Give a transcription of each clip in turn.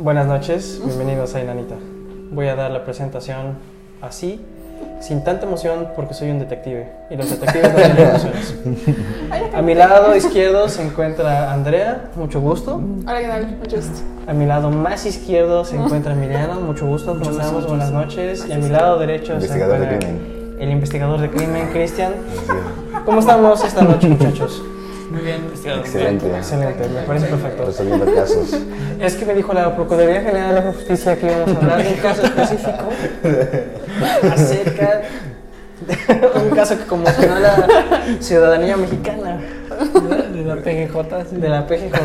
Buenas noches, bienvenidos a Inanita. Voy a dar la presentación así, sin tanta emoción, porque soy un detective y los detectives no tienen emociones. A mi lado izquierdo se encuentra Andrea, mucho gusto. Hola, ¿qué tal? Mucho gusto. A mi lado más izquierdo se encuentra Emiliano, mucho gusto, ¿cómo estamos? Buenas noches. Y a mi lado derecho se Investigador de encuentra crimen. el investigador de crimen, Cristian. ¿Cómo estamos esta noche, muchachos? Muy bien, investigador. Excelente. Excelente, me parece perfecto. Resolviendo casos. Es que me dijo la Procuraduría General de la Justicia que íbamos a hablar de un caso específico acerca de un caso que conmocionó a la ciudadanía mexicana De la PGJ. sí. de la PGJ.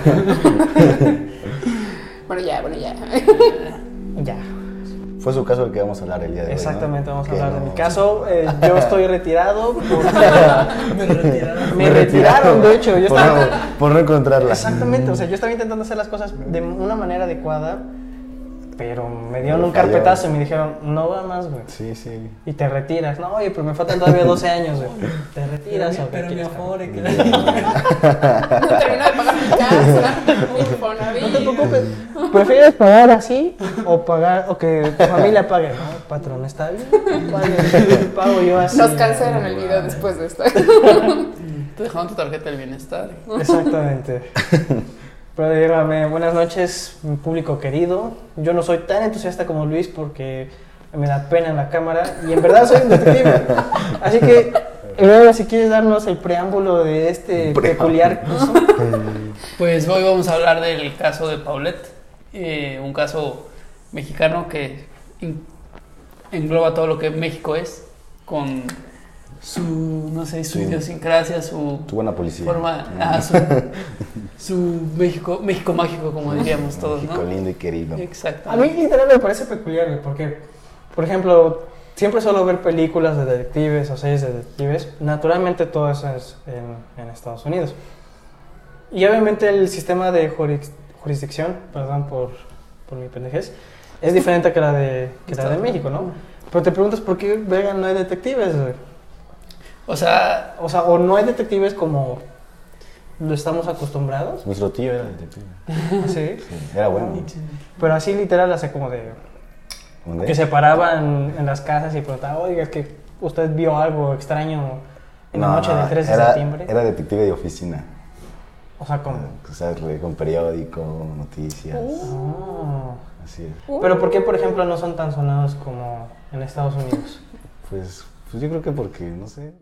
Bueno, ya, bueno, ya. Ya, Fue su caso el que vamos a hablar el día de hoy. ¿no? exactamente, vamos a hablar de no- mi caso. Eh, yo estoy retirado. porque- Me retiraron. me retiraron, de hecho. Yo Por estaba, no, por no encontrarla. Exactamente, o sea, yo estaba intentando hacer las cosas de una manera adecuada, pero me dieron Pero un falló. carpetazo y me dijeron, no va más, güey. Sí, sí. Y te retiras. No, oye, pero me faltan todavía 12 años, güey. Te retiras o qué Pero mi que No termino de pagar mi casa. No te preocupes. ¿Prefieres pagar así o pagar o que tu familia pague? No, patrón, está bien. Pague, pago yo así. Nos cancelan el video después de esto. Te dejaron tu tarjeta del bienestar. Exactamente. Pero dígame, buenas noches, mi público querido. Yo no soy tan entusiasta como Luis porque me da pena en la cámara y en verdad soy un detective. Así que, Luego, si quieres darnos el preámbulo de este peculiar caso. Pues hoy vamos a hablar del caso de Paulette, eh, un caso mexicano que engloba todo lo que México es, con su, no sé, su Sí. idiosincrasia, su Tu buena policía. forma, Mm. ah, su, su México, México mágico, como diríamos todos, México ¿no? lindo y querido. Exacto. A mí literal me parece peculiar, porque, por ejemplo, siempre suelo ver películas de detectives o series de detectives. Naturalmente todo eso es en, en Estados Unidos. Y obviamente el sistema de juris- jurisdicción, perdón por, por mi pendejez, es diferente que la de, que la de México, ¿no? Pero te preguntas por qué, verga, no hay detectives, güey? O sea, O sea, o no hay detectives como lo estamos acostumbrados. Nuestro tío era detective. Sí. Sí, era bueno. Pero así literal, hace como de... ¿Dónde? Que se paraban en las casas y preguntaban, oiga, es que usted vio algo extraño en la No, noche no, del 3 de era, septiembre. Era detective de oficina. O sea, como... O sea, con periódico, noticias. Oh. Así es. Pero ¿por qué, por ejemplo, no son tan sonados como en Estados Unidos? Pues, pues yo creo que porque, no sé.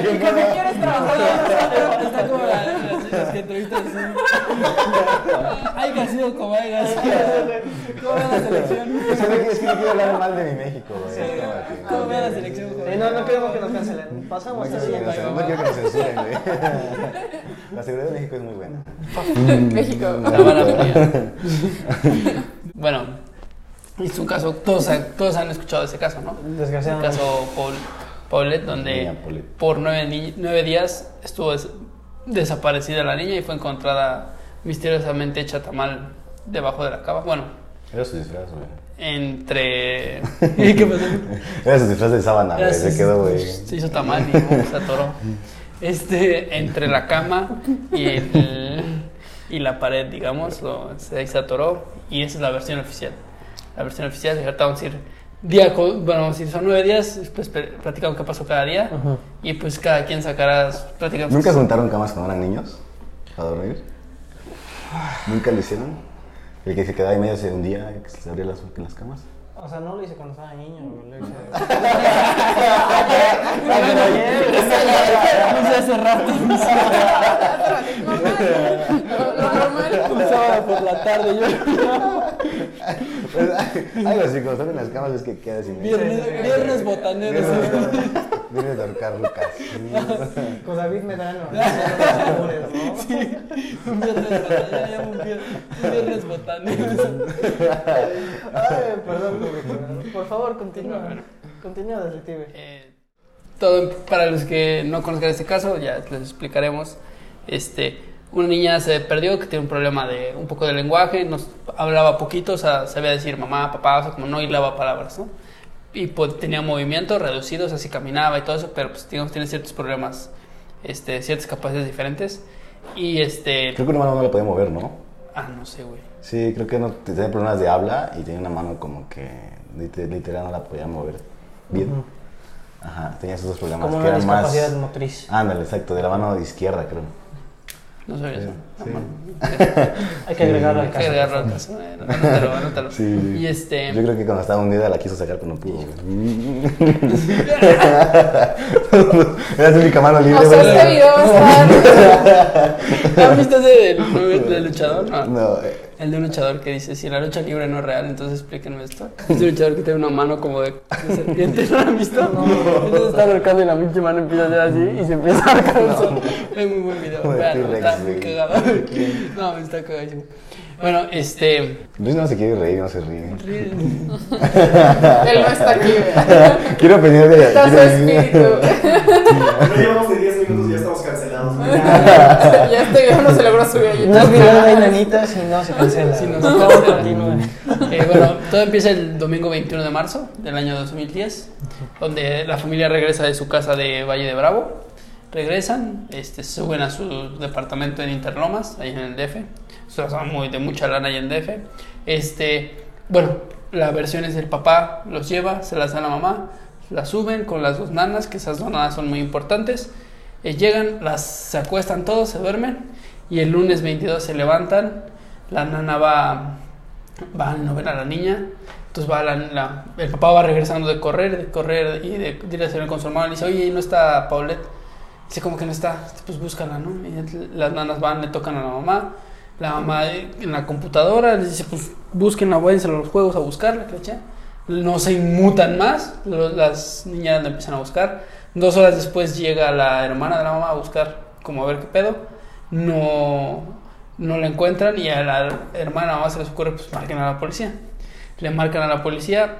Y cuando quieres trabajar está como la- las, que entrevistas así. Haya sido como sido. ¿Cómo va la selección? Es que no- que quiero hablar mal de mi México, que- ¿Cómo va la selección? No, no queremos que nos cancelen. Pasamos No quiero que nos- siguiente. no quiero que nos censuren, güey. La seguridad de México es muy buena. México. Bueno, es un caso, todos, han- todos han escuchado ese caso, ¿no? El Desgraciadamente. caso Paul, Paulette, donde Niña Paulette. por nueve, ni- nueve días estuvo des- desaparecida la niña y fue encontrada misteriosamente hecha tamal debajo de la cama. Bueno, Era su disfraz, güey. entre... ¿Qué pasó? Era su disfraz de sábana, güey. Se quedó, güey. Se hizo tamal y uh, se atoró. Este, entre la cama y, el- y la pared, digamos, lo- se, se atoró. Y esa es la versión oficial. La versión oficial, y ahorita vamos a ir día bueno, si son nueve días, pues platicamos qué pasó cada día. Y pues cada quien sacará, platicamos. ¿Nunca juntaron camas cuando eran niños? ¿Para dormir? ¿Nunca lo hicieron? El que se quedaba ahí medio se hundía y que se abría las, camas. O sea, no lo hice cuando estaba niño, güey, lo hice... No sé, hace rato. Lo normal. Un sábado por la tarde, yo. Algo así, cuando están en las camas es que quedas sin Viernes, viernes botaneros. Viene de ahorcar Lucas. Con David Medrano. ¿no? Un viernes llamo un vier- un viernes botaneros. Ay, perdón, público. Por favor, continúa. Continúa, detective. Eh, todo para los que no conozcan este caso, ya les explicaremos. Este, una niña se perdió que tiene un problema de un poco de lenguaje, nos hablaba poquito, o sea, sabía decir mamá, papá, o sea, como no hilaba palabras, ¿no? Y pues, tenía movimientos reducidos, así caminaba y todo eso, pero pues digamos tiene ciertos problemas, este, ciertas capacidades diferentes. Y este. Creo que una mano no la podía mover, ¿no? Ah, no sé, güey. Sí, creo que no tenía problemas de habla y tenía una mano como que lit- literal no la podía mover bien. Ujú. Ajá, tenía esos dos problemas Como que una eran más. discapacidad motriz. Ándale, exacto, de la mano izquierda, creo. No sabía eso. sí. Hay que agregarlo al Hay que caso. agregarlo al caso. Anótalo, anótalo. Sí. Y este. Yo creo que cuando estaba hundida la quiso sacar, pero no pudo. Era su única mano libre. O sea, este video va a estar. ¿Has visto ese del, del luchador? No. No, eh, El de un luchador que dice, si la lucha libre no es real, entonces explíquenme esto. Es de un luchador que tiene una mano como de, de serpiente, ¿no lo han visto? Entonces está arrancando y la pinche mano empieza a hacer así y se empieza a arrancar el sol. Es muy buen video, de T-Rex, está cagado. No, me está cagadísimo. Bueno, este... Luis no se quiere reír, no se ríe. Él no está aquí. Quiero pedir de. Está su espíritu. No llevamos ni 10 minutos ya este video no se logró subir a YouTube. No es video de nanitas y no se cancela. Si no continúen. Eh, bueno, todo empieza el domingo 21 de marzo del año 2010, donde la familia regresa de su casa de Valle de Bravo. Regresan, este, suben a su departamento en Interlomas, ahí en el DF. Eso es muy de mucha lana ahí en DF. Este, bueno, la versión es del papá los lleva, se las da a la mamá, las suben con las dos nanas, que esas dos nanas son muy importantes. Eh, llegan, las se acuestan todos, se duermen y el lunes 22 se levantan. La nana va va no ven a la niña, entonces va la, la- el papá va regresando de correr, de correr y de, de ir a con su hermano y dice, oye, ¿no está Paulette? Dice, como que no está, pues búscala, ¿no? Y las nanas van, le tocan a la mamá, la mamá eh, en la computadora les dice, pues busquen a váyanse a los juegos a buscarla, ¿cachai? No se inmutan más, las niñas la empiezan a buscar. Dos horas después llega la hermana de la mamá a buscar, como a ver qué pedo. No, no la encuentran y a la hermana mamá se les ocurre, pues marquen a la policía. Le marcan a la policía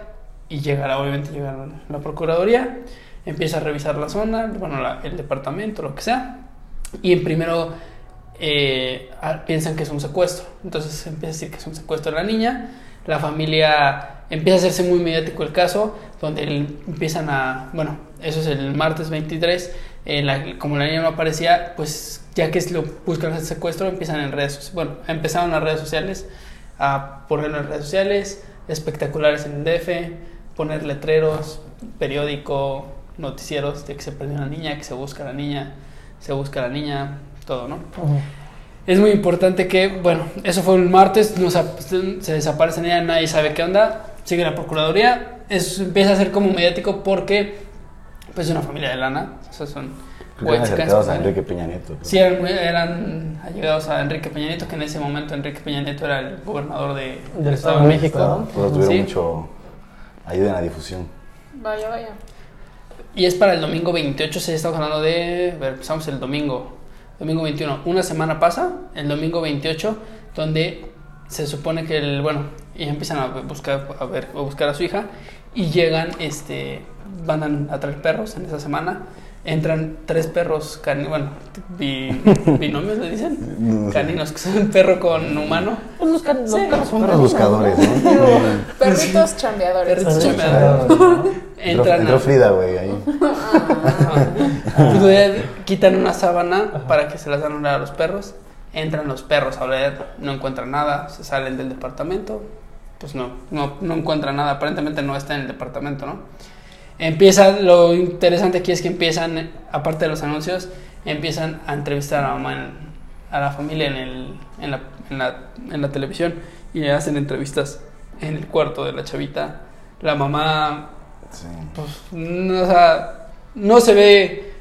y llega, obviamente llega la, procuraduría, empieza a revisar la zona, bueno, la- el departamento, lo que sea. Y en primero eh, piensan que es un secuestro. Entonces empieza a decir que es un secuestro de la niña. La familia empieza a hacerse muy mediático el caso, donde empiezan a, bueno, eso es el martes 23, eh, como la niña no aparecía, pues ya que lo, buscan el secuestro, empiezan en redes sociales, bueno, empezaron las redes sociales a ponerlo en redes sociales, espectaculares en el DF, poner letreros, periódico, noticieros de que se perdió una niña, que se busca la niña, se busca la niña, todo, ¿no? Es muy importante que, bueno, eso fue el martes, no se, se desaparece ella, nadie sabe qué onda, sigue la Procuraduría, eso empieza a ser como mediático porque, pues, es una familia de lana, o sea, son acercados a. Enrique Peña Nieto. Sí, eran, eran allegados a Enrique Peña Nieto, que en ese momento Enrique Peña Nieto era el gobernador de, Del Estado de México, Claro, ¿no? tuvieron Sí. mucho ayuda en la difusión. Vaya, vaya. Y es para el domingo 28, se estamos hablando de. A ver, empezamos el domingo. Domingo 21. Una semana pasa, el domingo 28, donde se supone que el. Bueno, y empiezan a buscar a, ver, a buscar a su hija. Y llegan, este. Van a, a traer perros en esa semana. Entran tres perros, cani- bueno, bi- binomios le dicen. Caninos, que son un perro con humano. Pues los, can- los perros son Perros buscadores, ¿no? Perritos chambeadores. Perritos chambeadores. ¿no? Entran entró Frida, güey, ahí. Pues, güey, quitan una sábana para que se las dan a los perros. Entran los perros a oler, no encuentran nada, se salen del departamento. Pues no, no, no encuentran nada. Aparentemente no está en el departamento, ¿no? Empieza, lo interesante aquí es que empiezan, aparte de los anuncios, empiezan a entrevistar a la mamá, en- a la familia en, el, en, la, en, la, en la televisión y le hacen entrevistas en el cuarto de la chavita. La mamá Sí. pues, no, o sea, no se ve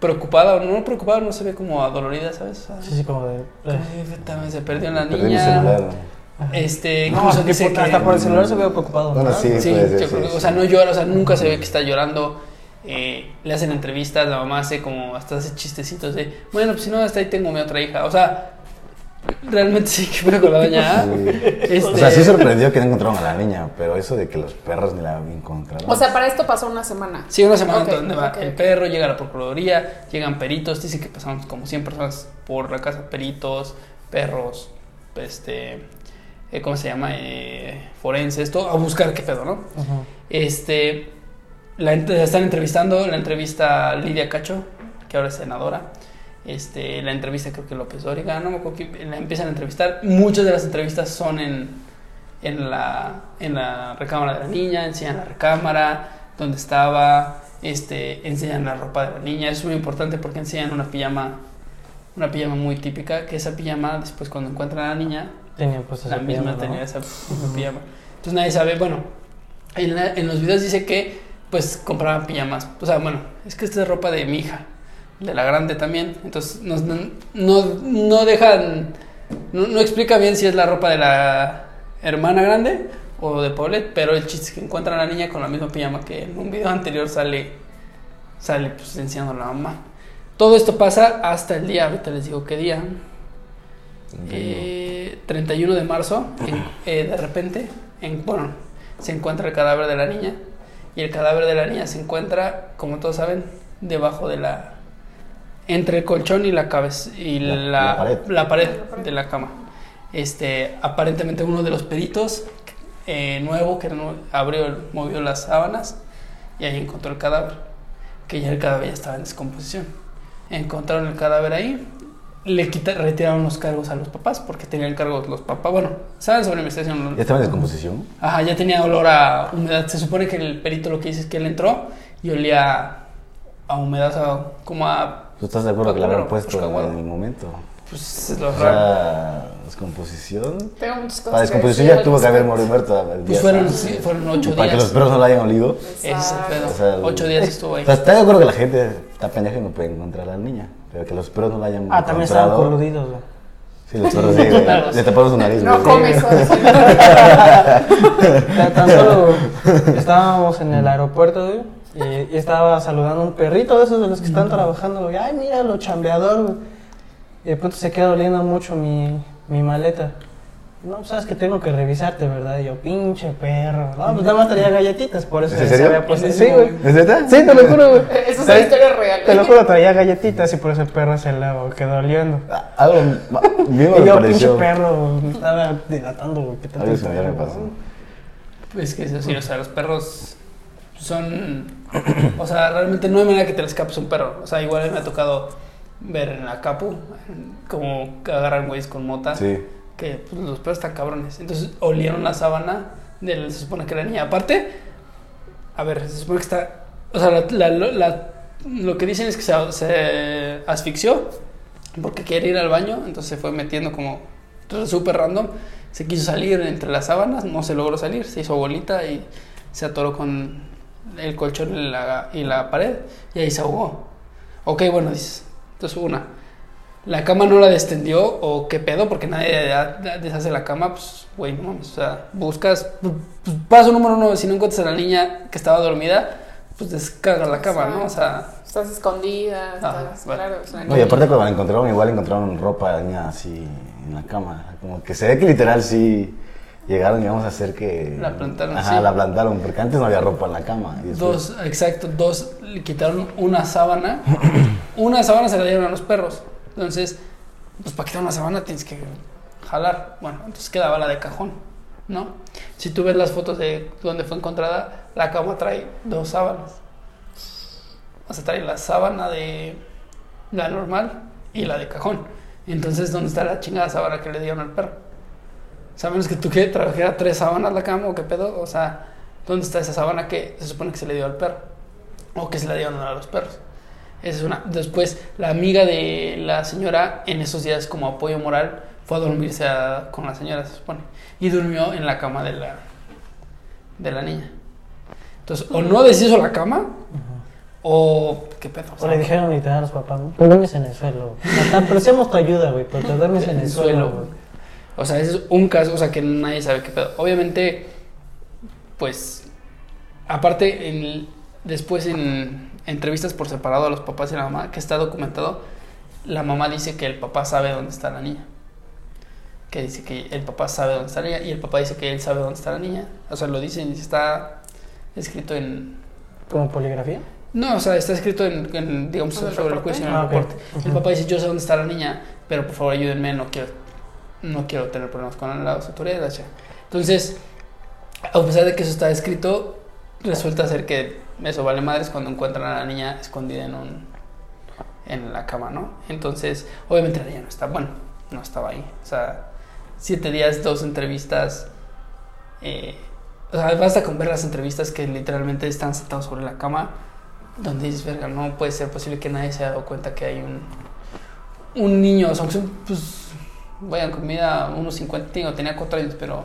preocupada, o no preocupada, no se ve como adolorida, ¿sabes? O sea, Sí, sí, como de... como, "Puta, se perdió la niña. Este, No, incluso que dice que... hasta por el celular se ve preocupado. Bueno, ¿no? sí, Sí, puede ser, yo sí, creo que- o sea, no llora, o sea, nunca se ve que está llorando. eh, le hacen entrevistas, la mamá hace como, hasta hace chistecitos de, bueno, pues si no, hasta ahí tengo mi otra hija. O sea, realmente sí que fue con la doña. Sí. Este, O sea, sí sorprendió que no encontraron a la niña, pero eso de que los perros ni la encontraron. O sea, para esto pasó una semana. Sí, una semana Ok, donde va ok, el perro, llega la procuraduría, llegan peritos, dicen que pasamos como 100 personas por la casa, peritos, perros, este, eh, ¿cómo se llama? Eh, forenses, todo, a buscar qué pedo, ¿no? Este, la, están entrevistando, la entrevista Lidia Cacho, que ahora es senadora, Este, la entrevista creo que López Dóriga, no me acuerdo quién, la empiezan a entrevistar. Muchas de las entrevistas son en, en, la, en la recámara de la niña, enseñan la recámara, donde estaba, este, enseñan la ropa de la niña. Es muy importante porque enseñan una pijama, una pijama muy típica, que esa pijama después cuando encuentran a la niña, Pues la esa misma pijama, ¿no? tenía esa misma pijama. Entonces nadie sabe, bueno, en, la- en los videos dice que pues compraban pijamas. O sea, bueno, es que esta es ropa de mi hija, de la grande también. Entonces no, no, no dejan, no, no explica bien si es la ropa de la hermana grande o de Paulette, pero el chiste es que encuentran a la niña con la misma pijama que en un video anterior sale, sale pues enseñando a la mamá. Todo esto pasa hasta el día, ahorita les digo qué día, eh, 31 de marzo, en- eh, de repente, en, bueno, se encuentra el cadáver de la niña. Y el cadáver de la niña se encuentra, como todos saben, debajo de la. entre el colchón y la cabeza. y La- pared. la pared de la cama. Este, aparentemente uno de los peritos eh, nuevo que abrió, movió las sábanas y ahí encontró el cadáver. Que ya el cadáver ya estaba en descomposición. Encontraron el cadáver ahí, le quita, retiraron los cargos a los papás porque tenían cargos los papás. Bueno, saben sobre investigación. ¿Ya estaba en descomposición? Ajá, ya tenía olor a humedad. Se supone que el perito lo que dice es que él entró y olía a humedad, o sea, como a. ¿Tú estás de acuerdo que la habrán Claro, puesto pues, en el momento? Pues es lo raro. descomposición. Tengo muchas cosas. Para que descomposición ya tuvo que haber muerto Pues fueron, sí, fueron ocho Para que los días. perros no la hayan olido. Ese es el pedo. Ocho días estuvo ahí. O sea, está de acuerdo que la gente está pendeja y no puede encontrar a la niña. Pero que los perros no la hayan Ah, también estaban coludidos, güey. Sí, los perros sí, güey. Le taparon su nariz, No güey. come eso. Tan- Tan solo estábamos en el aeropuerto, güey, y, y estaba saludando a un perrito de esos de los que están trabajando, güey. Ay, mira lo chambeador, güey. Y de pronto se queda oliendo mucho mi, mi maleta. No, sabes que tengo que revisarte, ¿verdad? Y yo, pinche perro. No, pues nada más traía galletitas, por eso ¿Es en se serio? había puesto ¿En Sí, güey. ¿Es neta? Sí, te lo juro, güey. Eso es una historia real. Te lo juro, traía galletitas y por eso el perro se le quedó oliendo. Ah, Algo mismo Y me yo, pinche perro, me estaba dilatando, güey. ¿Qué te similar me pasó. Pues que eso sí, o sea, los perros son. O sea, realmente no hay manera que te le escapes un perro. O sea, igual me ha tocado ver en la capu como que agarran güeyes con mota. Sí. Que pues, los perros están cabrones. Entonces olieron la sábana del. Se supone que la niña. Aparte, a ver, se supone que está. O sea, la- la- la- lo que dicen es que se, se asfixió porque quiere ir al baño. Entonces se fue metiendo como súper random. Se quiso salir entre las sábanas, no se logró salir, se hizo bolita y se atoró con el colchón y la, y la pared y ahí se ahogó. Ok, bueno, dices. Entonces, una, la cama no la descendió o qué pedo, porque nadie deshace la cama, pues, güey, no mames. O sea, buscas, pues, pues, paso número uno, si no encuentras a la niña que estaba dormida, pues descarga la cama, ¿no? O sea, Estás escondida, Ah, estás, bueno. claro. No, y aparte cuando la encontraron, igual encontraron ropa de niña así en la cama. Como que se ve que literal sí llegaron y vamos a hacer que... La plantaron, Ajá, sí. la plantaron, porque antes no había ropa en la cama. y después- Dos, exacto, dos le quitaron una sábana. una sábana se la dieron a los perros. Entonces, pues para quitar una sábana tienes que jalar. Bueno, entonces quedaba la de cajón, ¿no? Si tú ves las fotos de donde fue encontrada, la cama trae dos sábanas. O sea, trae la sábana de la normal y la de cajón. Entonces, ¿dónde está la chingada sábana que le dieron al perro? O sea, menos que tú que trajera tres sábanas la cama o qué pedo. O sea, ¿dónde está esa sábana que se supone que se le dio al perro? O que se la dieron a los perros. Esa es una. Después, la amiga de la señora, en esos días como apoyo moral, fue a dormirse a- con la señora, se supone. Y durmió en la cama de la, de la niña. Entonces, o no deshizo la cama, o qué pedo. O O sea, le dijeron literal a los papás, ¿no? Duermes en el suelo. Te apreciamos tu ayuda, güey, pero te duermes en el suelo. O sea, ese es un caso, o sea, que nadie sabe qué pedo. Obviamente, pues, aparte, en- después en entrevistas por separado a los papás y la mamá, que está documentado, la mamá dice que el papá sabe dónde está la niña. Que dice que el papá sabe dónde está la niña y el papá dice que él sabe dónde está la niña. O sea, lo dicen, está escrito en... ¿Como poligrafía? No, o sea, está escrito en, en, digamos, ¿En el sobre el reporte? juicio, en el Ah. El papá dice, yo sé dónde está la niña, pero por favor ayúdenme, no quiero, no quiero tener problemas con las autoridades. Entonces, a pesar de que eso está escrito, resulta ser que eso vale madres cuando encuentran a la niña escondida en un, en la cama, ¿no? Entonces, obviamente ella no está, bueno, no estaba ahí. O sea, siete días, dos entrevistas. eh, o sea, basta con ver las entrevistas que literalmente están sentados sobre la cama, donde dices, verga, no puede ser posible que nadie se haya dado cuenta que hay un, un niño, o sea, pues, vayan comida unos 50, digo, tenía cuatro años, pero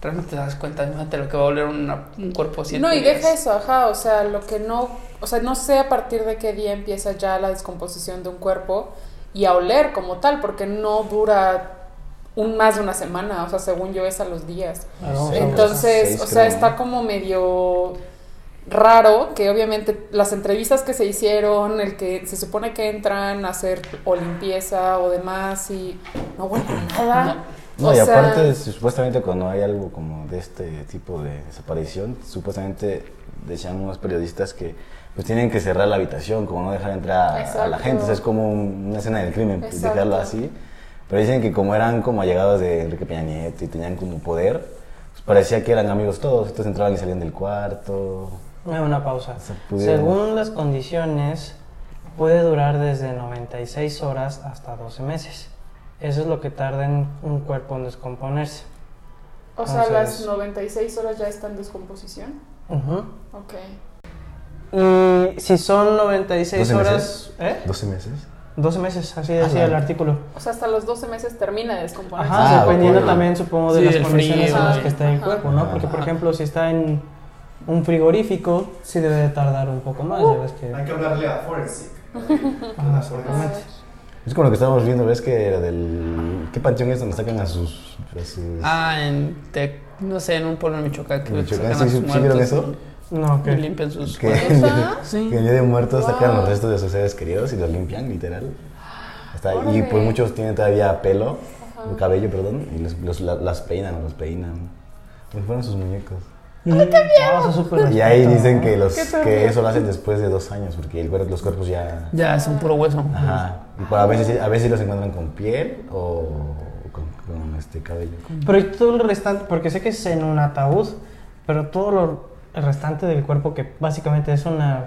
realmente te das cuenta, imagínate lo que va a oler una- un cuerpo siete No, y días. deja eso, ajá, o sea, lo que no, o sea, no sé a partir de qué día empieza ya la descomposición de un cuerpo y a oler como tal, porque no dura un más de una semana, o sea, según yo es a los días. Entonces, seis, o sea, creo, está ¿no? como medio raro que obviamente las entrevistas que se hicieron, el que se supone que entran a hacer o limpieza o demás y no huele a nada. No, O y sea, aparte, supuestamente cuando hay algo como de este tipo de desaparición, supuestamente decían unos periodistas que pues tienen que cerrar la habitación, como no dejar entrar a- a la gente, o sea, es como un- una escena del crimen, pues, dejarlo así. Pero dicen que como eran como allegados de Enrique Peña Nieto y tenían como poder, pues parecía que eran amigos todos, entonces entraban y salían del cuarto. Una pausa. O sea, pudieron- Según las condiciones, puede durar desde 96 horas hasta 12 meses. Eso es lo que tarda en un cuerpo en descomponerse. o sea, las Entonces- 96 horas ya están en descomposición. Ujú. Ok. Y si son 96 ¿12 horas... meses? ¿Eh? ¿12 meses? 12 meses, así decía Ala. el artículo. O sea, hasta los 12 meses termina de descomponerse. Ajá, Ah, dependiendo ok. también, supongo, de Sí, las condiciones frío, en las que está el cuerpo, ¿no? Porque, por ejemplo, si está en un frigorífico, sí debe de tardar un poco más. ya ves que... Hay que hablarle a Forensic. Exactamente. Es como lo que estábamos viendo, ¿ves que era del... ¿Qué panteón es donde sacan a sus... a sus- Ah, en, Tec- no sé, en un pueblo en Michoacán que ¿En Michoacán? sacan a ¿Sí- sus sí vieron eso? No, que... limpian sus ¿Qué? cuerpos. ¿Neta? Sí. Que en Día de Muertos sacan los restos de sus seres queridos y los limpian, literal. Está- y pues muchos tienen todavía pelo, cabello, perdón, y los, los- la- las peinan, los peinan. Como si fueran sus muñecos. Súper Y ahí dicen que, los, que eso lo hacen después de dos años, porque el los cuerpos ya... Ya, es un puro hueso. Ajá. Y pues a veces, a veces los encuentran con piel o con, con este cabello. Pero y todo el restante, porque sé que es en un ataúd, pero todo lo el restante del cuerpo que básicamente es una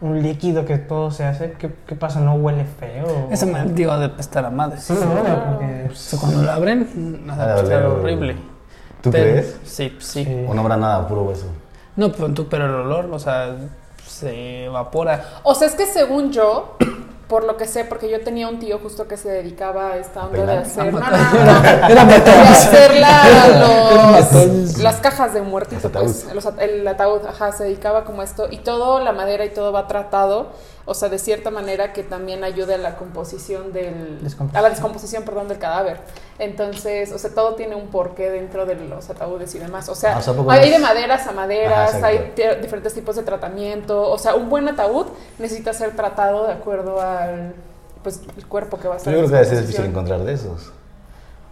un líquido que todo se hace, ¿qué, qué pasa? ¿No huele feo? Esa me digo de pestar a madre. Sí, no, porque... O sea, cuando la abren, nada, pestar oler- horrible. ¿Tú crees? Sí, sí. Sí. ¿O no habrá nada, puro hueso? No, pero, tú, pero el olor, o sea, se evapora. O sea, es que según yo, por lo que sé, porque yo tenía un tío justo que se dedicaba a esta onda de hacer. A No, no, no, no. Era De hacer la- los, las cajas de muertito, pues. los el ataúd, ajá, se dedicaba como a esto. Y todo, la madera y todo va tratado, o sea, de cierta manera que también ayude a la composición del. A la descomposición, perdón, del cadáver. Entonces, o sea, todo tiene un porqué dentro de los ataúdes y demás. O sea, Ah, o sea, ¿a poco hay es- de maderas a maderas, Ajá, hay diferentes tipos de tratamiento. O sea, un buen ataúd necesita ser tratado de acuerdo al pues, el cuerpo que va a Yo estar. creo en que descomposición. difícil encontrar de esos.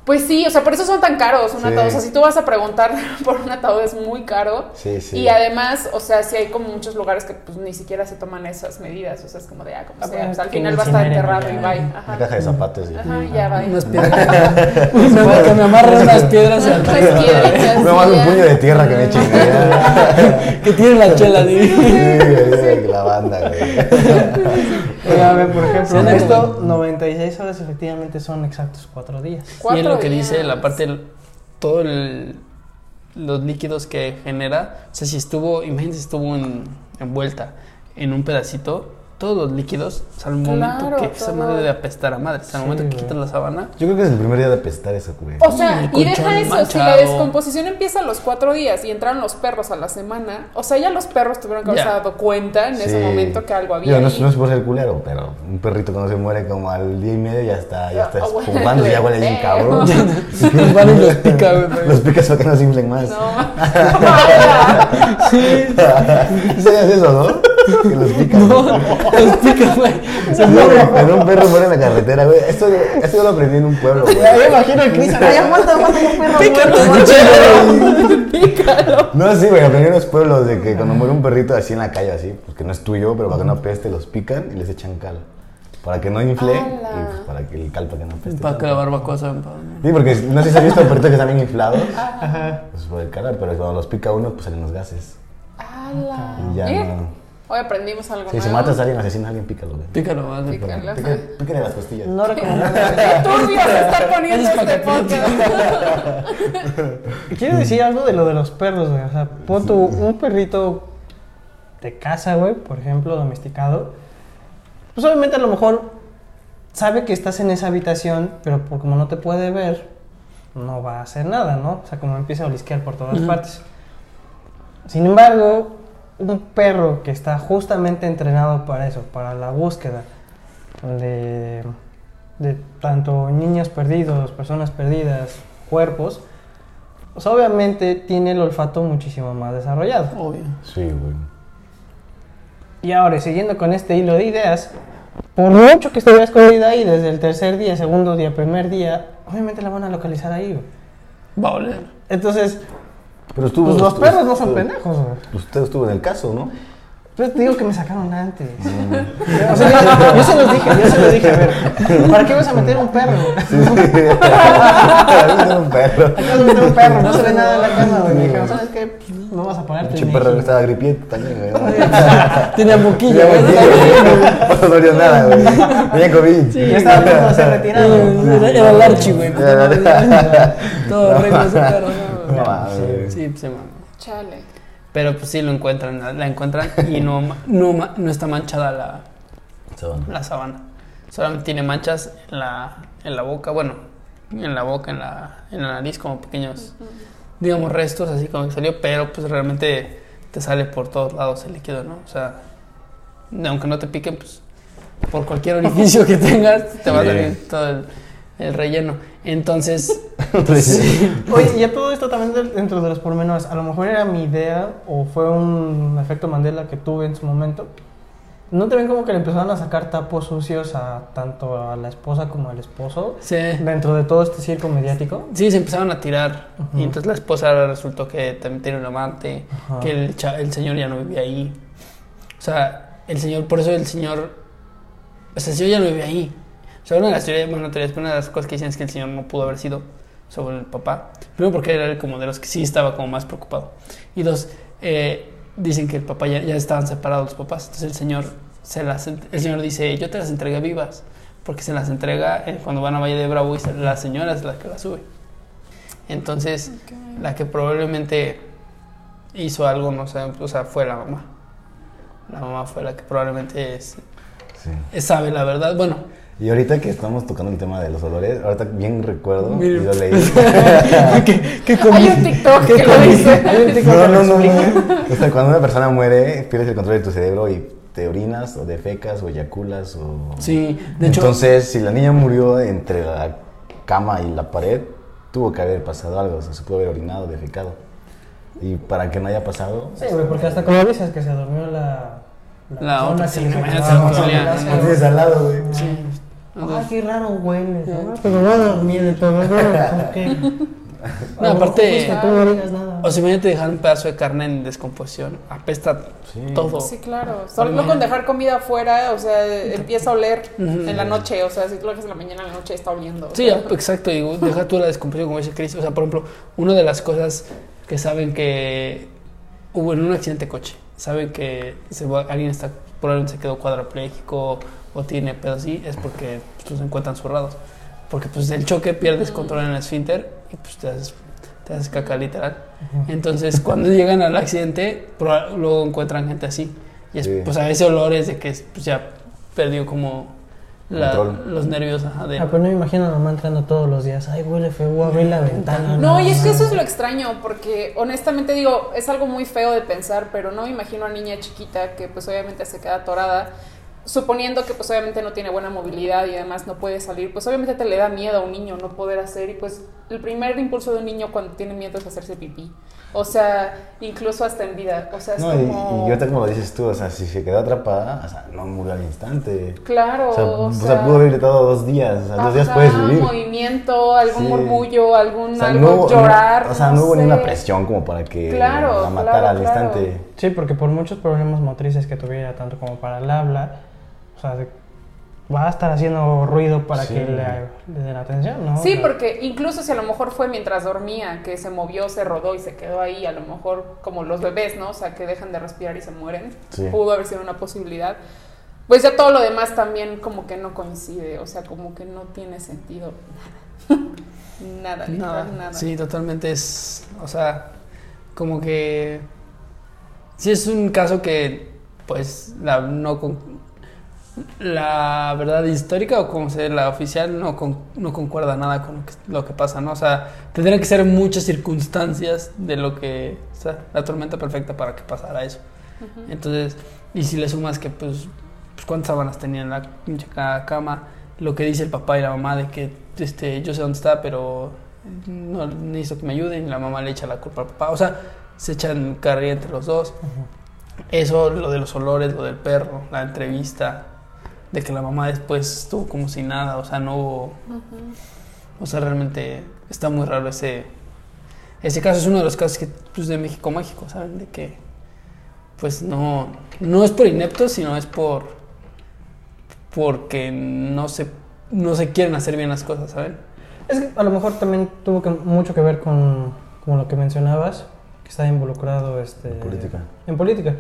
Pues sí, o sea, por eso son tan caros un Sí. ataúd. O sea, si tú vas a preguntar por un ataúd es muy caro. Sí, sí. Y además, o sea, sí hay como muchos lugares que pues ni siquiera se toman esas medidas. O sea, es como de, ah, como Ah, sea, pues, al final va a estar enterrado y bye. Una Ajá. caja de zapatos. y- Ajá, ya bye. Unas piedras. que me amarren unas piedras Unas No más sí, un puño de tierra que me echen. ya. que tienen la chela, Sí, la banda, güey. A ver, por ejemplo, esto, como- 96 horas efectivamente son exactos 4 días. Cuatro lo que dice la parte, del- todo el, los líquidos que genera, o sea, si estuvo, imagínate si estuvo en- envuelta en un pedacito, todos los líquidos, o sea, al momento Claro, que esa madre debe apestar a madre, o sea, al Sí, momento que quitas la sábana, Yo creo que es el primer día de apestar eso, güey. O sea, y deja eso, si la descomposición empieza a los cuatro días y entraron los perros a la semana, o sea, ya los perros tuvieron que haberse dado cuenta en ese momento que algo había Digo, no, no es por ser culero, pero un perrito cuando se muere como al día y medio ya está, ya está Ah, huele espumando, ya huele bien cabrón. los van y los pica, güey. Los picas para que no se inflen más. No. Sí, ¿Sabías eso, no? Que los pican. los pica, güey. Se muere, pero un perro muere en la carretera, güey. Esto, esto yo lo aprendí en un pueblo, güey. Ya me imagino el Chris, ay, aguanta, aguanta, un perro muerto. No, sí, güey, aprendí en los pueblos de que cuando muere un perrito así en la calle, así, pues que no es tuyo, pero para que no apeste, los pican y les echan cal. Para que no infle y pues para que el cal para que no apeste. Para que la barbacoa se. Sí, porque no sé si has visto perritos que están bien inflados, Ajá. pues por el calor, pero cuando los pica uno, pues salen los gases. Ala. Y ya ¿Eh? no. Hoy aprendimos algo Si, si nuevo. matas a alguien, asesinas a alguien, pícalo, güey. Pícalo, vale. Pícalo. Pícale, las costillas. No recomiendo. Qué turbio se está poniendo Es este podcast. Quiero decir algo de lo de los perros, güey. O sea, pon tu, un perrito de casa, güey, por ejemplo, domesticado. Pues obviamente a lo mejor sabe que estás en esa habitación, pero por como no te puede ver, no va a hacer nada, ¿no? O sea, como empieza a olisquear por todas partes. Sin embargo, un perro que está justamente entrenado para eso, para la búsqueda de, de tanto niños perdidos, personas perdidas, cuerpos, pues obviamente tiene el olfato muchísimo más desarrollado. Obvio. Sí, güey. Y ahora, siguiendo con este hilo de ideas, por mucho que estuviera escondida ahí desde el tercer día, segundo día, primer día, obviamente la van a localizar ahí. güey. Va a oler. Entonces, Pero estuvo. pues los estuvo- perros no son pendejos. güey. Usted estuvo en el caso, ¿no? Pero te digo que me sacaron antes. O sea, yo, yo se los dije, yo se los dije, a ver, ¿para qué vas a meter un perro? Sí, sí. Era un perro. ¿Para qué vas a meter un perro? No se ve nada en la casa, güey. Me dijeron, ¿sabes qué? No vas a pagarte. Ni perro que estaba gripiento también, güey. Tenía boquilla, Ya, güey. No dolió nada, güey. Tenía COVID. Ya estaba a punto de retirado. Era, el Archie, güey. Todo horrible ese perro, No ¿no? Sí, pues se mamó. Chale. Pero pues sí lo encuentran, la la encuentran y no, ma- no, ma- no está manchada la, Sábana. la sábana. Solamente tiene manchas en la, en la boca, bueno, en la boca, en la, en la nariz, como pequeños, digamos, restos, así como que salió, pero pues realmente te sale por todos lados el líquido, ¿no? O sea, aunque no te piquen, pues por cualquier orificio que tengas, te va a salir todo el, el relleno. Entonces, Oye, y a todo esto también dentro de los pormenores, a lo mejor era mi idea o fue un efecto Mandela que tuve en su momento. ¿No te ven como que le empezaron a sacar tapos sucios a tanto a la esposa como al esposo sí, dentro de todo este circo mediático? sí, se empezaron a tirar. Ujú. Y entonces la esposa resultó que también tiene un amante, Ajá. que el, el señor ya no vivía ahí. O sea, el señor, por eso el señor, o sea, el señor ya no vivía ahí. O sea, una de las teorías, bueno, no teorías, pero una de las cosas que dicen es que el señor no pudo haber sido sobre el papá. Primero porque era como de los que sí estaba como más preocupado. Y dos, eh, dicen que el papá ya, ya estaban separados los papás. Entonces el señor, se las, el señor dice, yo te las entregué vivas. Porque se las entrega eh, cuando van a Valle de Bravo y se- la señora es la que las sube. Entonces, la que probablemente hizo algo, no sé, o sea, fue la mamá. La mamá fue la que probablemente es- Sí. es- sabe la verdad. Bueno, Y ahorita que estamos tocando el tema de los olores, ahorita bien recuerdo, Miren. y lo leí. ¿qué, qué Hay un TikTok que lo dice. Hay un TikTok No, no, no. O sea, cuando una persona muere, pierdes el control de tu cerebro y te orinas o defecas o eyaculas o... Sí, de hecho- Entonces, si la niña murió entre la cama y la pared, tuvo que haber pasado algo, o sea, se pudo haber orinado, defecado. Y para que no haya pasado... Sí, güey, porque hasta como dices que se durmió la... La persona otra, sí, se la- tienes al lado, güey. Ah, qué raro huele. ¿no? Pero no dormir de todo. No, aparte- Fuiste, tú no digas nada. O sea, imagínate dejar un pedazo de carne en descomposición. Apesta Sí. todo. Sí, claro. Solo con dejar comida afuera, o sea, empieza a oler en la noche. O sea, si tú lo dejas en la mañana, en la noche está oliendo. o Sí, sea. exacto. Digo, deja tú la descomposición, como dice Chris. O sea, por ejemplo, una de las cosas que saben que hubo en un accidente de coche, saben que se va- alguien está, probablemente se quedó cuadrapléjico o tiene pedos así, es porque pues, se encuentran zurrados. Porque pues el choque pierdes control en el esfínter y pues te haces, te haces caca literal. Entonces, cuando llegan al accidente, luego encuentran gente así. Y es, Sí. pues a ese olor es de que pues, ya perdió como la- los nervios ajá, de, Ah, pero no me imagino a mamá entrando todos los días. Ay, huele feo, voy a abrir la ventana. No, y es que eso es lo extraño, porque honestamente digo, es algo muy feo de pensar, pero no me imagino a niña chiquita que pues obviamente se queda atorada, suponiendo que pues obviamente no tiene buena movilidad y además no puede salir, pues obviamente te le da miedo a un niño no poder hacer y pues el primer impulso de un niño cuando tiene miedo es hacerse pipí. O sea, incluso hasta en vida, o sea, es No, y, como... y ahorita como lo dices tú, o sea, si se quedó atrapada, o sea, no murió al instante. Claro, O sea, o sea, sea, pudo haber gritado dos días, o sea, dos días puedes vivir. movimiento, algún Sí. murmullo, algún O sea, algo, no hubo- llorar. o sea, no, hubo ni sé. una presión como para que Claro, la matara claro, al claro. instante. Sí, porque por muchos problemas motrices que tuviera, tanto como para el habla, sea, va a estar haciendo ruido para Sí. que le, le den atención, ¿no? Sí, porque incluso si a lo mejor fue mientras dormía, que se movió, se rodó y se quedó ahí, a lo mejor como los bebés, ¿no? O sea, que dejan de respirar y se mueren. Sí. Pudo haber sido una posibilidad. Pues ya todo lo demás también como que no coincide, o sea, como que no tiene sentido nada. nada, Nada, sí, totalmente es, o sea, como que sí es un caso que, pues, la no con, la verdad histórica o como se la oficial no con- no concuerda nada con lo que, lo que pasa, ¿no? O sea, tendrían que ser muchas circunstancias de lo que, o sea, la tormenta perfecta para que pasara eso. Entonces, y si le sumas que, pues, pues cuántas sábanas tenía en la pinche ca- cama, lo que dice el papá y la mamá de que, este, yo sé dónde está, pero no necesito que me ayuden, y la mamá le echa la culpa al papá. O sea, se echan carrilla entre los dos. Eso, lo de los olores, lo del perro, la entrevista, de que la mamá después estuvo como si nada, o sea, no hubo... O sea, realmente está muy raro ese... Ese caso es uno de los casos que, pues, de México mágico, ¿saben? De que, pues, no, no es por ineptos, sino es por... Porque no se, no se quieren hacer bien las cosas, ¿saben? Es que a lo mejor también tuvo que- mucho que ver con, con lo que mencionabas, que está involucrado este, En política. En política.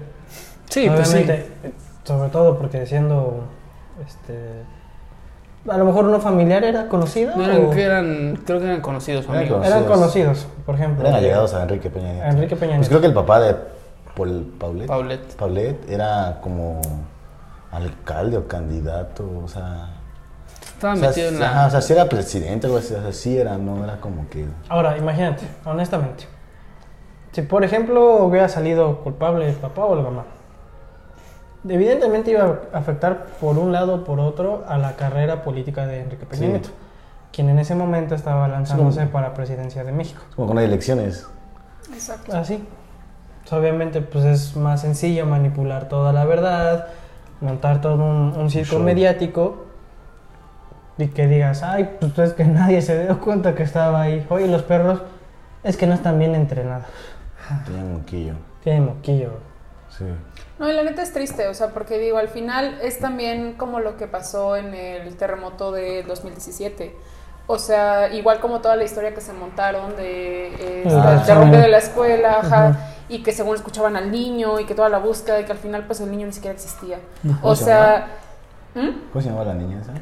Sí, pues sí. Obviamente, Sobre todo porque siendo, este, a lo mejor no familiar era conocido. No eran, o- que eran, creo que eran conocidos Eran amigos. conocidos. eran conocidos, por ejemplo. Eran allegados a Enrique Peña Nieto. Enrique Peña Pues creo que el papá de Paul, Paulet, Paulette. Paulet era como alcalde o candidato, o sea... Estaba o sea, metido en ajá, la... o sea, sí era presidente o algo así, o sea, sí era, no era como que... Ahora, imagínate, honestamente. Si por ejemplo hubiera salido culpable el papá o la mamá, evidentemente iba a afectar por un lado o por otro a la carrera política de Enrique Peña Sí. Nieto, quien en ese momento estaba lanzándose como- para presidencia de México. Como con las elecciones. Exacto. Así. Pues, obviamente pues es más sencillo manipular toda la verdad, montar todo un, un circo show. mediático y que digas, ay, pues es que nadie se dio cuenta que estaba ahí. Oye, los perros es que no están bien entrenados. Un moquillo. Tienen moquillo. Sí. No, y la neta es triste, o sea, porque digo, al final es también como lo que pasó en el terremoto de 2017. O sea, igual como toda la historia que se montaron de eh, Ah, el de la escuela, ajá, y que según escuchaban al niño y que toda la búsqueda y que al final pues el niño ni siquiera existía. ¿Cómo O se sea, ¿Mm? ¿Cómo se llamaba la niña esa?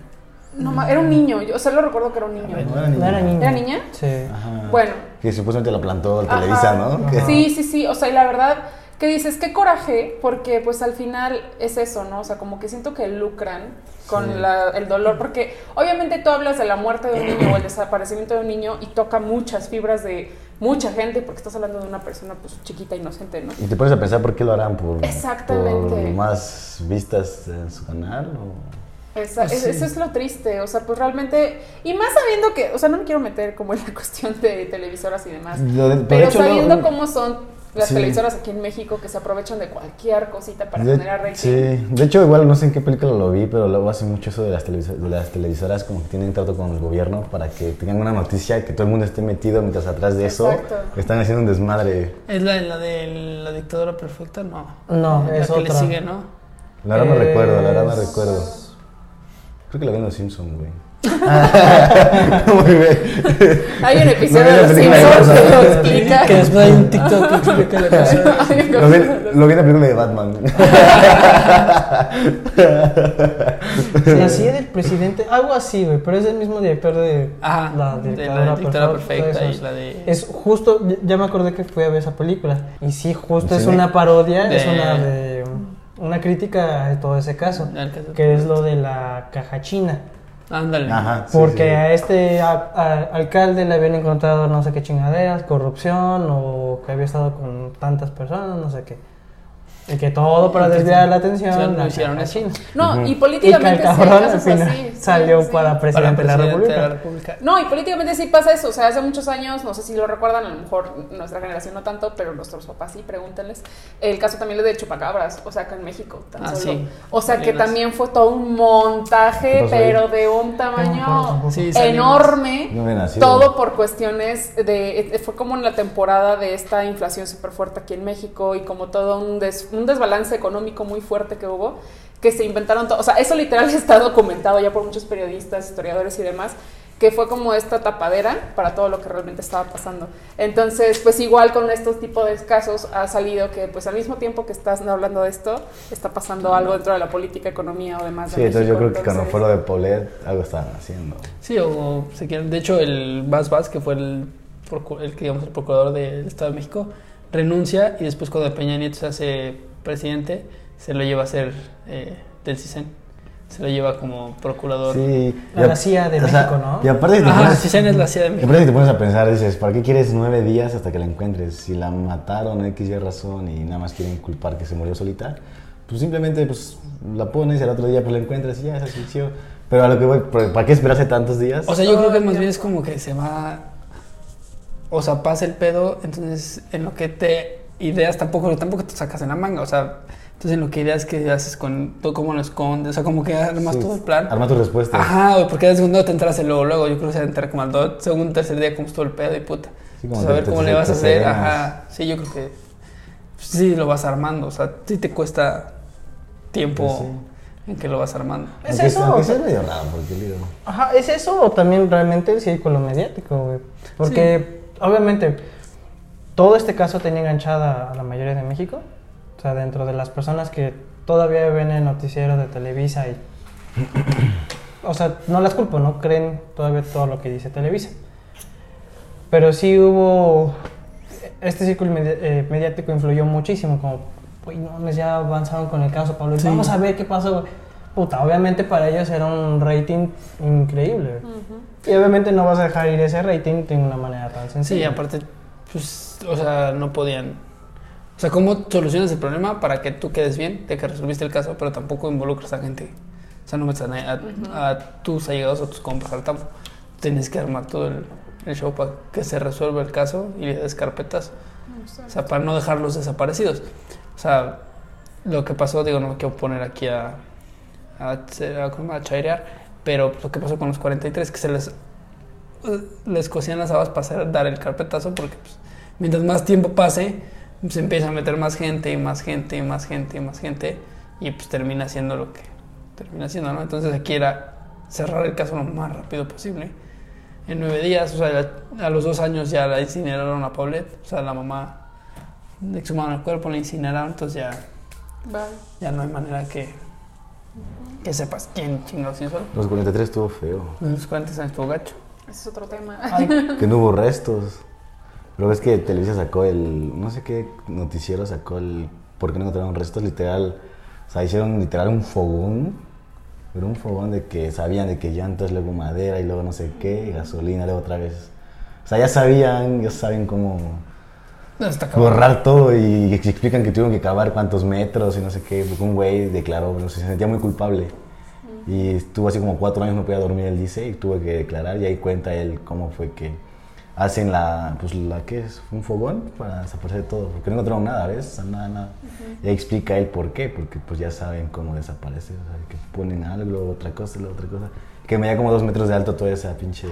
no, ma- era un niño, yo solo recuerdo que era un niño. No era ¿No niña. era niña? ¿Era niña? Sí. Ajá. Bueno, Que supuestamente la plantó Ajá. Televisa, ¿no? Sí, sí, sí, o sea, y la verdad que dices, qué coraje, porque pues al final es eso, ¿no? O sea, como que siento que lucran con Sí. la- el dolor, porque obviamente tú hablas de la muerte de un niño o el desaparecimiento de un niño y toca muchas fibras de mucha gente, porque estás hablando de una persona pues chiquita, inocente, ¿no? Y te pones a pensar por qué lo harán por, Exactamente. por más vistas en su canal o Esa- Pues es- sí. Eso es lo triste, o sea, pues realmente, y más sabiendo que, o sea, no me quiero meter como en la cuestión de televisoras y demás, de- pero hecho, sabiendo cómo son las Sí. televisoras aquí en México que se aprovechan de cualquier cosita para de, generar rating. sí, de hecho igual no sé en qué película lo vi, pero luego hace mucho eso de las, televisa- de las televisoras como que tienen trato con el gobierno para que tengan una noticia y que todo el mundo esté metido mientras atrás de eso Exacto. están haciendo un desmadre. ¿Es la, la de la dictadura perfecta? No. No, la es que le otra. sigue, ¿no? La verdad Es- recuerdo, la verdad no recuerdo. Creo que la vi en Los Simpsons, güey. Muy bien. Hay un episodio No de Los Simpsons que lo explica. Que después hay un TikTok que explica la cosa. Hay un Lo vi, episodio de lo vi en la película de Batman. Sí, así es el presidente, algo así, güey, pero es el mismo director de Ajá, la de dictadura, la dictadura perfecta, perfecta y eso. la de... Es justo, ya- me acordé que fui a ver esa película. Y sí, justo ¿En es una parodia, es una de una crítica de todo ese caso- que es lo de la caja china. Ándale. Ajá. sí, Porque sí. a este a- a- alcalde le habían encontrado no sé qué chingaderas, corrupción o que había estado con tantas personas, no sé qué. Y que todo para desviar la o sea, atención. no la hicieron china. No, y Y políticamente el sí al final así. sí, salió sí. para presidente de la presidente República. de la República. No, y políticamente sí pasa eso. O sea, hace muchos años, no sé si lo recuerdan, a lo mejor nuestra generación no tanto, pero nuestros papás sí, pregúntenles. El caso también de Chupacabras, o sea, acá en México, tan Ah, solo. sí. O sea, que también fue todo un montaje, ¿Qué pasó ahí? pero de un tamaño enorme. No. Todo por cuestiones de. Fue como en la temporada de esta inflación súper fuerte aquí en México y como todo un, des- un un desbalance económico muy fuerte que hubo, que se inventaron todo. O sea, eso literal está documentado ya por muchos periodistas, historiadores y demás, que fue como esta tapadera para todo lo que realmente estaba pasando. Entonces, pues igual con estos tipos de casos ha salido que pues al mismo tiempo que estás hablando de esto, está pasando algo dentro de la política, economía o demás. de Sí, entonces yo creo que cuando fue lo de Polet, algo estaban haciendo. Sí, o se quieren. De hecho, el Bas Bas, que fue el, el, que, digamos, el procurador del Estado de México, renuncia y después cuando Peña Nieto se hace presidente, se lo lleva a ser eh, del CISEN. Se lo lleva como procurador. Sí. A la CIA de México, ¿no? Y aparte, te Ajá, pones- CISEN es la CIA de y México. aparte si te pones a pensar, dices, ¿para qué quieres nueve días hasta que la encuentres? Si la mataron X y razón y nada más quieren culpar que se murió solita, pues simplemente pues, la pones y al otro día pues la encuentras y ya se asfixió. Pero a lo que voy, ¿para qué esperarse tantos días? O sea, yo creo que más bien es como que se va. O sea, pasa el pedo, entonces en lo que te ideas tampoco, tampoco te sacas en la manga. O sea, entonces en lo que ideas que haces con todo, cómo lo escondes, o sea, como que armas Sí, todo el plan. Arma tu respuesta. Ajá, porque de segundo te entras luego, luego. Yo creo que se va a entrar como al do- segundo, tercer día, como estuvo el pedo y puta. Sí, como Entonces, a ver te- cómo te- le vas a hacer. Ajá, sí, yo creo que sí lo vas armando. O sea, sí te cuesta tiempo Pues sí. en que lo vas armando. ¿Es Aunque- eso? Aunque o sea- sea medio raro, porque digo... Ajá, ¿es eso o también realmente el círculo mediático, güey? Porque, obviamente, todo este caso tenía enganchada a la mayoría de México. O sea, dentro de las personas que todavía ven el noticiero de Televisa y... O sea, no las culpo, no creen todavía todo lo que dice Televisa. Pero sí hubo... Este círculo medi- eh, mediático influyó muchísimo, como, uy, no, ya avanzaron con el caso, Pablo, Sí. vamos a ver qué pasó, güey". Puta, obviamente para ellos era un rating increíble. Y obviamente no vas a dejar ir ese rating de una manera tan Sí, sencilla. aparte, pues, o sea, no podían. O sea, ¿cómo solucionas el problema para que tú quedes bien de que resolviste el caso, pero tampoco involucras a gente? O sea, no metas a, a, a tus allegados o tus compas al tampo. Tienes que armar todo el, el show para que se resuelva el caso y le des carpetas. O sea, para no dejarlos desaparecidos. O sea, lo que pasó, digo, no me quiero poner aquí a, a, a, a chairear, pero lo que pasó con los 43, que se les, eh, les cocían las habas para hacer- dar el carpetazo, porque pues, mientras más tiempo pase, se empieza a meter más gente y más gente y más gente y más gente, y pues termina siendo lo que termina siendo, ¿no? Entonces aquí era cerrar el caso lo más rápido posible. En nueve días, o sea, a los dos años ya la incineraron a Paulette, o sea, la mamá le exhumaron el cuerpo, la incineraron, entonces ya, Vale. ya no hay manera que, que sepas quién chingados hizo. Los 43 estuvo feo. Los 40 años estuvo gacho. Ese es otro tema. Ay, Que no hubo restos. Pero ves que Televisa sacó el. No sé qué noticiero sacó el. ¿Por qué no encontraron restos? Literal. O sea, hicieron literal un fogón. Pero un fogón de que sabían de que llantas, luego madera y luego no sé qué, gasolina, luego otra vez. O sea, ya sabían, ya saben cómo No, borrar todo y ex- explican que tuvieron que cavar cuántos metros y no sé qué. Porque un güey declaró, no sé, se sentía muy culpable. Y estuvo así como cuatro años, no podía dormir, él dice, y tuve que declarar. Y ahí cuenta él cómo fue que hacen la, pues la que es un fogón para desaparecer todo. Porque no encontraron nada, ¿ves? O sea, nada, nada. Y ahí explica él por qué, porque pues ya saben cómo desaparece. O sea, que ponen algo, otra cosa, luego otra cosa. Que medía como dos metros de alto toda esa pinche.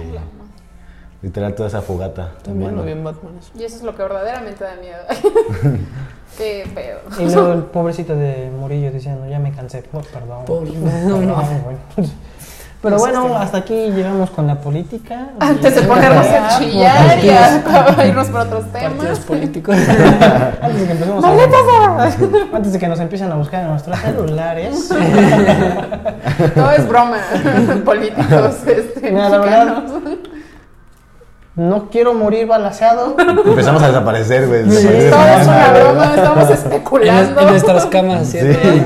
Literal, toda esa fogata. También lo vi en Batman eso. Y eso es lo que verdaderamente da miedo. Qué feo. y luego el pobrecito de Murillo diciendo, ya me cansé. Oh, perdón. Pobre- perdón, no, no. güey. Pero bueno, hasta aquí llegamos con la política. Antes de ponernos a chillar y a irnos por otros Partidos temas. políticos. Antes de que empecemos a... Antes de que nos empiecen a buscar en nuestros celulares. Todo es broma. Políticos, este, Mira, la verdad- mexicanos. No quiero morir balaseado. Empezamos a desaparecer, güey. Sí, Todo es una broma, estamos especulando. en nuestras camas, ¿cierto? Sí.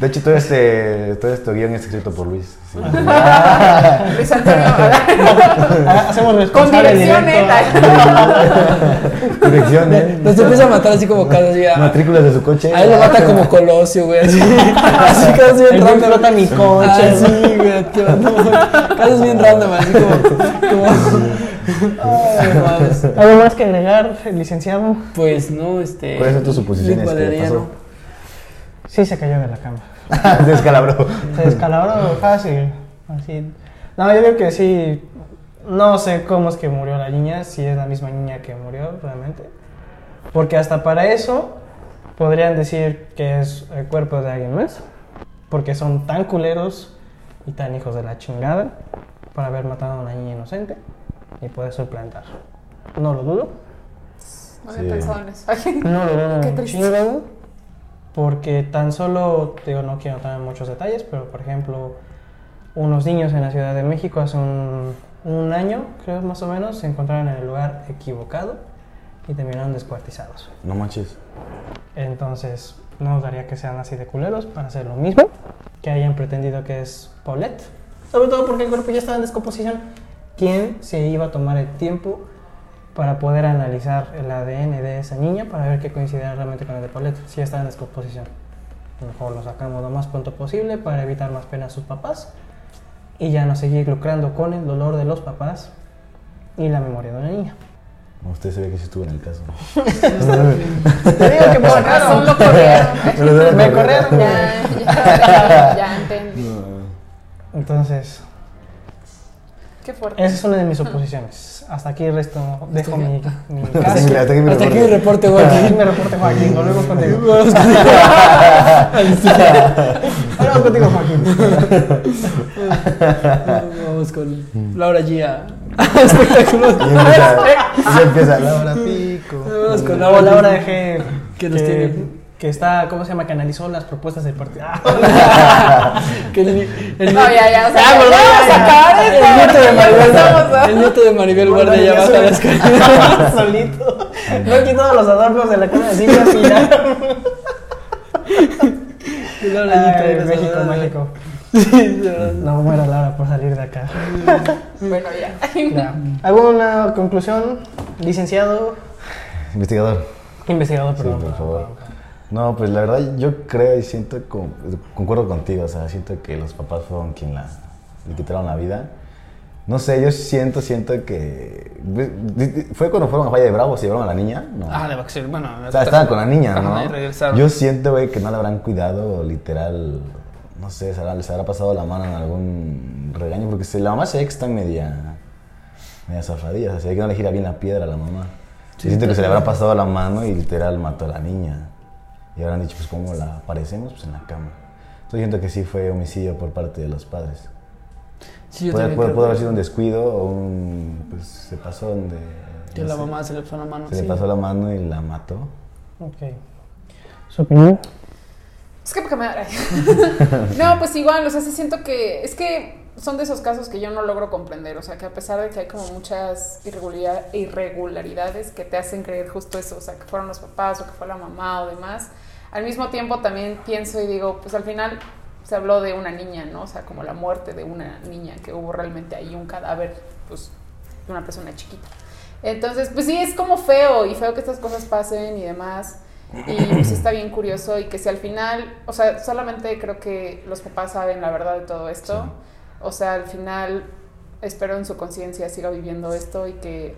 De hecho, todo este, todo este guion es escrito por Luis. sí. Luis Antonio, Hacemos con responsable dirección directo. neta. Direcciones. Nos empieza a matar así como cada día. Matrículas de su coche. A él lo mata como Colosio, güey. Así, así cada vez bien El güey random. explota mi coche. Ah, sí, güey. tío, no, Cada vez bien random, así como. como Ay. ¿Algo más que agregar, licenciado? Pues no, este. ¿Cuáles son tus suposiciones? Luis ¿Qué Valeriano. Sí, se cayó de la cama. Se descalabró. Se descalabró fácil. Así. No, yo digo que sí. No sé cómo es que murió la niña, si es la misma niña que murió realmente. Porque hasta para eso podrían decir que es el cuerpo de alguien más, porque son tan culeros y tan hijos de la chingada para haber matado a una niña inocente y poder suplantar. No lo dudo, No había Sí. pensado en eso. no lo dudo Qué triste. Porque tan solo, digo, no quiero entrar en muchos detalles, pero por ejemplo, unos niños en la Ciudad de México hace un, un año, creo más o menos, se encontraron en el lugar equivocado y terminaron descuartizados. No manches. Entonces, no dudaría que sean así de culeros para hacer lo mismo, que hayan pretendido que es Paulette. Sobre todo porque el cuerpo ya estaba en descomposición. ¿Quién se iba a tomar el tiempo para poder analizar el ADN de esa niña para ver qué coincidiera realmente con el de Paulette? Si estaba en descomposición. A lo mejor lo sacamos lo más pronto posible para evitar más pena a sus papás y ya no seguir lucrando con el dolor de los papás y la memoria de una niña. Usted se ve que sí estuvo en el caso. Te digo que me Por razón lo corrieron. Me corrieron. Ya, ya, ya entendí. Entonces, Qué fuerte. esa es una de mis oposiciones. Hasta aquí resto, dejo mi, mi Hasta caso. aquí- hasta aquí mi aquí reporte. el reporte, Hasta aquí Joaquín. me reporte Joaquín, volvemos contigo. Volvemos contigo, Joaquín. Vamos con Laura Gia. Espectáculos. Y empieza, y empieza Laura Pico. Vamos con Laura Laura G, Que nos tiene- que está, ¿cómo se llama? Que analizó las propuestas del partido. Que el, el, No, ya, ya, o sea, Ah, ya, bueno, ya ya, vamos a ya. acabar el esto. nieto de Ya Maribel, el nieto de Maribel Guardia ya baja la escalera. Solito. No he quitado los adornos de la cama de Silvia Pilar. México. Sí, verdad. No muera Laura por salir de acá. Bueno, ya. Ya. ¿Alguna conclusión, licenciado? Investigador. Investigador, Sí, perdón. por favor. No, pues la verdad yo creo y siento, con- concuerdo contigo, o sea, siento que los papás fueron quien la, le quitaron la vida. No sé, yo siento, siento que... ¿Fue cuando fueron a Valle de Bravo, se llevaron a la niña? No. Ah, de vacaciones. Bueno, O sea, estaban con la niña, ¿no? Yo siento, güey, que no la habrán cuidado, literal, no sé, se habrá- les habrá pasado la mano en algún regaño, porque se- la mamá se ve que está media, media zafadilla, o sea, se ve que no le gira bien la piedra a la mamá. Sí, siento que se le habrá pasado la mano y literal mató a la niña. Y habrán dicho, pues, ¿cómo la aparecemos? Pues en la cama. Entonces siento que sí fue homicidio por parte de los padres. Sí, yo Puede, también puede- creo puede haber sido un descuido o un... pues se pasó donde... Que no la sé, mamá se le pasó la mano. Se sí. le pasó la mano y la mató. Ok. ¿Su opinión? Es que porque me da- No, pues igual, o sea, sí siento que. Es que son de esos casos que yo no logro comprender. O sea, que a pesar de que hay como muchas irregularidad- irregularidades que te hacen creer justo eso, o sea, que fueron los papás o que fue la mamá o demás, al mismo tiempo también pienso y digo, pues al final se habló de una niña, ¿no? O sea, como la muerte de una niña, que hubo realmente ahí un cadáver, pues, de una persona chiquita. Entonces, pues sí, es como feo y feo que estas cosas pasen y demás. Y pues está bien curioso y que si al final, o sea, solamente creo que los papás saben la verdad de todo esto. Sí. O sea, al final espero en su conciencia siga viviendo esto y que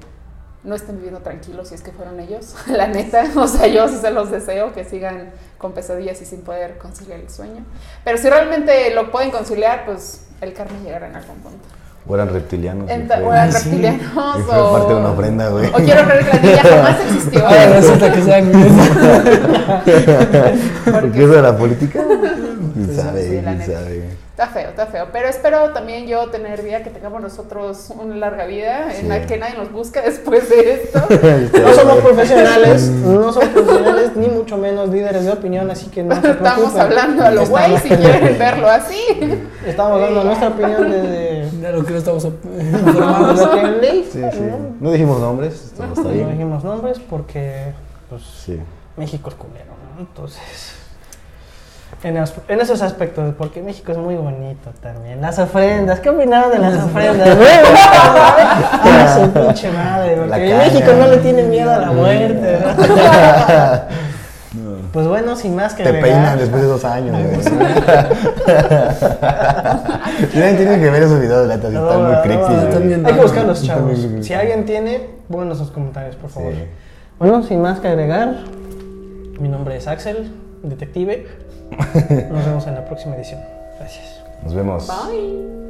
no estén viviendo tranquilos si es que fueron ellos, la neta. O sea, yo sí se los deseo que sigan con pesadillas y sin poder conciliar el sueño. Pero si realmente lo pueden conciliar, pues el karma llegará en algún punto. O eran reptilianos. Enta- o eran sí. reptilianos fue o... parte de una ofrenda, güey. O quiero creer que la niña jamás existió. Resulta que sean ¿Por qué eso de la política? ¿Quién Sí, sabe? sí, la ¿Quién neta. sabe? Está feo, está feo. Pero espero también yo tener vida, que tengamos nosotros una larga vida, en la que nadie nos busque después de esto. No somos profesionales, no somos profesionales, ni mucho menos líderes de opinión, así que no se. Estamos hablando a lo güey si quieren verlo así. Estamos dando nuestra opinión desde De lo que no estamos informados. lo que leí. Sí, sí. No dijimos nombres, No bien. dijimos nombres porque pues, Sí. México es culero, ¿no? Entonces, en, as- en esos aspectos, porque México es muy bonito también. Las ofrendas, ¿qué opinaron de las ofrendas? güey? Ah, su pinche madre, porque. México no le tiene miedo a la muerte. ¿no? Pues bueno, sin más que Te agregar. peinan después de dos años, güey. Tienen, tienen que ver esos videos, neta, están muy creepy. Hay que buscar los chavos. Si alguien tiene, pónganos en los comentarios, por favor. Sí. Bueno, sin más que agregar, mi nombre es Axel, detective. Nos vemos en la próxima edición. Gracias. Nos vemos. Bye.